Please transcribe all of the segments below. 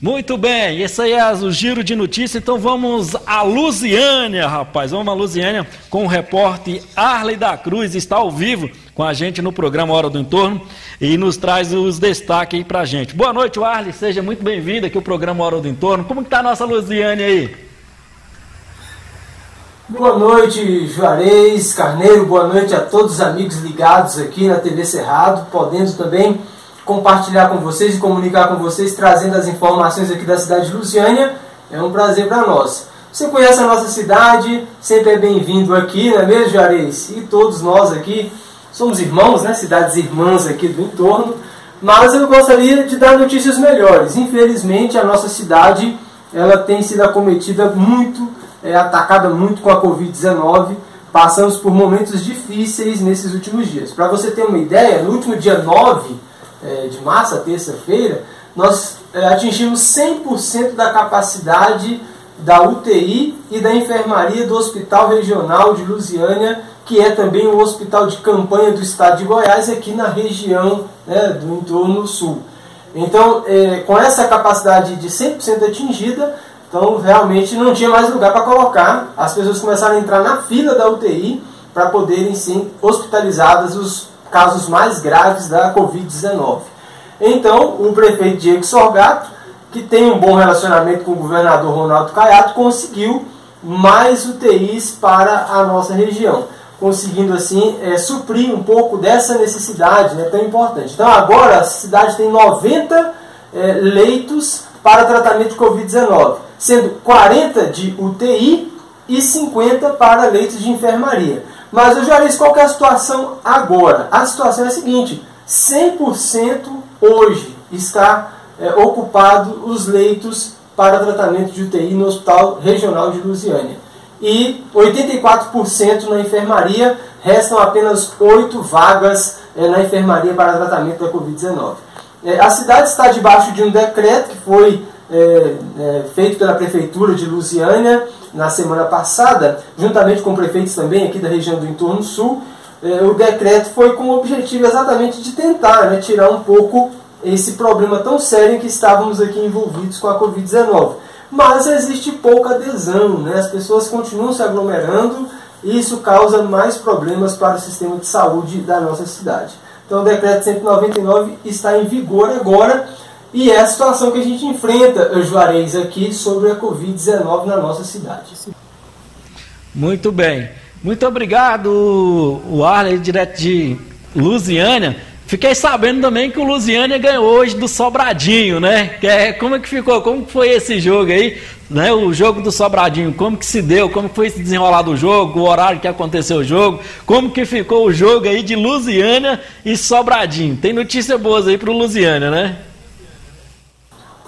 Muito bem, esse aí é o giro de notícias, então vamos a Lusiânia, rapaz. Vamos a Lusiânia com o repórter Arley da Cruz, está ao vivo com a gente no programa Hora do Entorno e nos traz os destaques aí pra gente. Boa noite, Arley, seja muito bem-vindo aqui ao programa Hora do Entorno. Como que tá a nossa Lusiânia aí? Boa noite, Juarez, Carneiro, boa noite a todos os amigos ligados aqui na TV Cerrado, podendo também compartilhar com vocês e comunicar com vocês, trazendo as informações aqui da cidade de Luciânia. É um prazer para nós. Você conhece a nossa cidade, sempre é bem-vindo aqui, não é mesmo, Juarez? E todos nós aqui somos irmãos, né? Cidades irmãs aqui do entorno. Mas eu gostaria de dar notícias melhores. Infelizmente, a nossa cidade ela tem sido acometida muito, é, atacada muito com a Covid-19. Passamos por momentos difíceis nesses últimos dias. Para você ter uma ideia, no último dia 9 é, de março, terça-feira, nós é, atingimos 100% da capacidade da UTI e da enfermaria do Hospital Regional de Lusiânia, que é também o hospital de campanha do estado de Goiás, aqui na região né, do entorno sul. Então, é, com essa capacidade de 100% atingida, então realmente não tinha mais lugar para colocar. As pessoas começaram a entrar na fila da UTI para poderem ser hospitalizadas os casos mais graves da Covid-19. Então, o prefeito Diego Sorgato, que tem um bom relacionamento com o governador Ronaldo Caiado, conseguiu mais UTIs para a nossa região, conseguindo assim é, suprir um pouco dessa necessidade né, tão importante. Então, agora a cidade tem 90 é, leitos para tratamento de Covid-19, sendo 40 de UTI e 50 para leitos de enfermaria. Mas eu já disse qual é a situação agora. A situação é a seguinte: 100% hoje está é, ocupado os leitos para tratamento de UTI no Hospital Regional de Lusiânia. E 84% na enfermaria, restam apenas 8 vagas é, na enfermaria para tratamento da Covid-19. É, a cidade está debaixo de um decreto que foi é, é, feito pela Prefeitura de Lusiânia na semana passada, juntamente com prefeitos também aqui da região do entorno sul, é, o decreto foi com o objetivo exatamente de tentar né, tirar um pouco esse problema tão sério em que estávamos aqui envolvidos com a Covid-19. Mas existe pouca adesão, né? as pessoas continuam se aglomerando e isso causa mais problemas para o sistema de saúde da nossa cidade. Então o decreto 199 está em vigor agora e é a situação que a gente enfrenta, Juarez, aqui sobre a Covid-19 na nossa cidade. Muito bem. Muito obrigado, o Arley, direto de Lusiânia. Fiquei sabendo também que o Lusiânia ganhou hoje do Sobradinho, né? É, como é que ficou? Como foi esse jogo aí? Né? O jogo do Sobradinho, como que se deu? Como foi se desenrolado o jogo? O horário que aconteceu o jogo? Como que ficou o jogo aí de Lusiânia e Sobradinho? Tem notícia boas aí pro Lusiânia, né?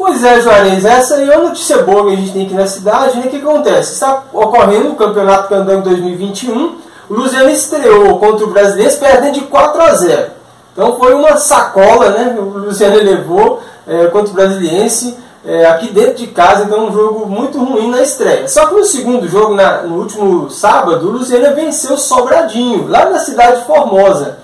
Pois é, Juarez, essa aí é uma notícia boa que a gente tem aqui na cidade. Né? O que acontece? Está ocorrendo o Campeonato Candango 2021. O Luziano estreou contra o Brasileiro perdendo de 4 a 0. Então foi uma sacola, né? O Luziano levou é, contra o Brasiliense é, aqui dentro de casa. Então um jogo muito ruim na estreia. Só que no segundo jogo, na, no último sábado, o Luziano venceu Sobradinho, lá na cidade de Formosa,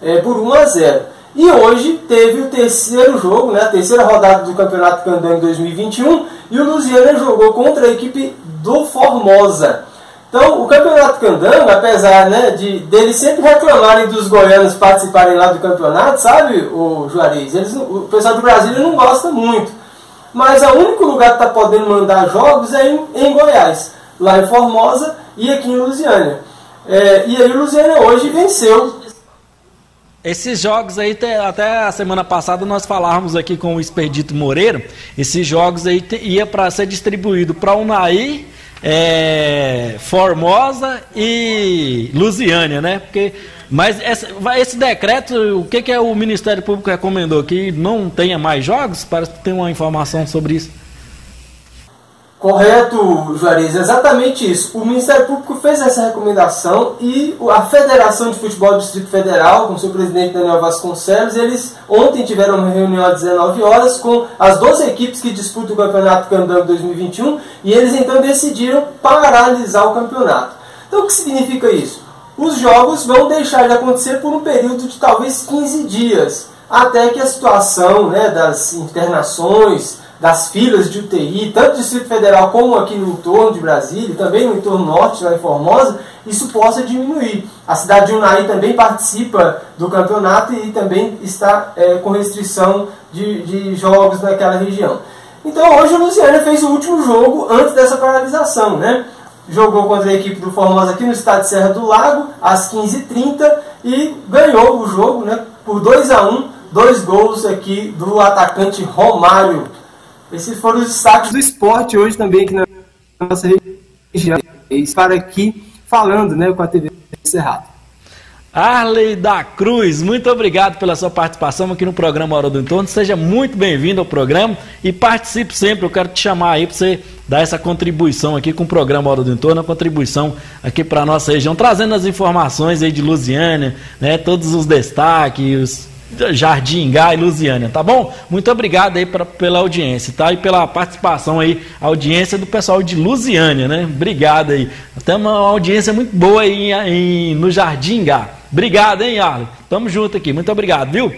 é, por 1 a 0. E hoje teve o terceiro jogo, né, a terceira rodada do Campeonato Candango 2021, e o Lusiana jogou contra a equipe do Formosa. Então, o Campeonato Candango, apesar né, de deles sempre reclamarem dos goianos participarem lá do campeonato, sabe, o Juarez? Eles, o pessoal do Brasil não gosta muito. Mas o único lugar que está podendo mandar jogos é em, em, Goiás, lá em Formosa e aqui em Lusiânia. É, e aí o Lusiânia hoje venceu esses jogos aí, até a semana passada nós falávamos aqui com o Expedito Moreira, esses jogos aí ia para ser distribuído para Unaí, é, Formosa e Lusiânia, né? Porque, mas essa, esse decreto, o que, que é o Ministério Público recomendou? Que não tenha mais jogos? Parece que tem uma informação sobre isso. Correto, Juarez, exatamente isso. O Ministério Público fez essa recomendação e a Federação de Futebol do Distrito Federal, com seu presidente Daniel Vasconcelos, eles ontem tiveram uma reunião às 19 horas com as 12 equipes que disputam o Campeonato Candango 2021 e eles então decidiram paralisar o campeonato. Então o que significa isso? Os jogos vão deixar de acontecer por um período de talvez 15 dias, até que a situação né, das internações, das filas de UTI, tanto Distrito Federal como aqui no entorno de Brasília, também no entorno norte, lá em Formosa, isso possa diminuir. A cidade de Unai também participa do campeonato e também está é, com restrição de, de jogos naquela região. Então hoje o Luciano fez o último jogo antes dessa paralisação, né? Jogou contra a equipe do Formosa aqui no estado de Serra do Lago, às 15h30, e ganhou o jogo né, por 2 a 1 dois gols aqui do atacante Romário. Esses foram os destaques do esporte hoje também aqui na nossa região. Para aqui falando né, com a TV Cerrado. Arley da Cruz, muito obrigado pela sua participação aqui no programa Hora do Entorno. Seja muito bem-vindo ao programa e participe sempre. Eu quero te chamar aí para você dar essa contribuição aqui com o programa Hora do Entorno, a contribuição aqui para a nossa região, trazendo as informações aí de Lusiânia, né, todos os destaques, Jardim Gá e Lusiânia, tá bom? Muito obrigado aí pra, pela audiência, tá? E pela participação aí, audiência do pessoal de Lusiânia, né? Obrigado aí. Até uma audiência muito boa aí em, em, no Jardim Gá. Obrigado, hein, Arlen? Tamo junto aqui. Muito obrigado, viu?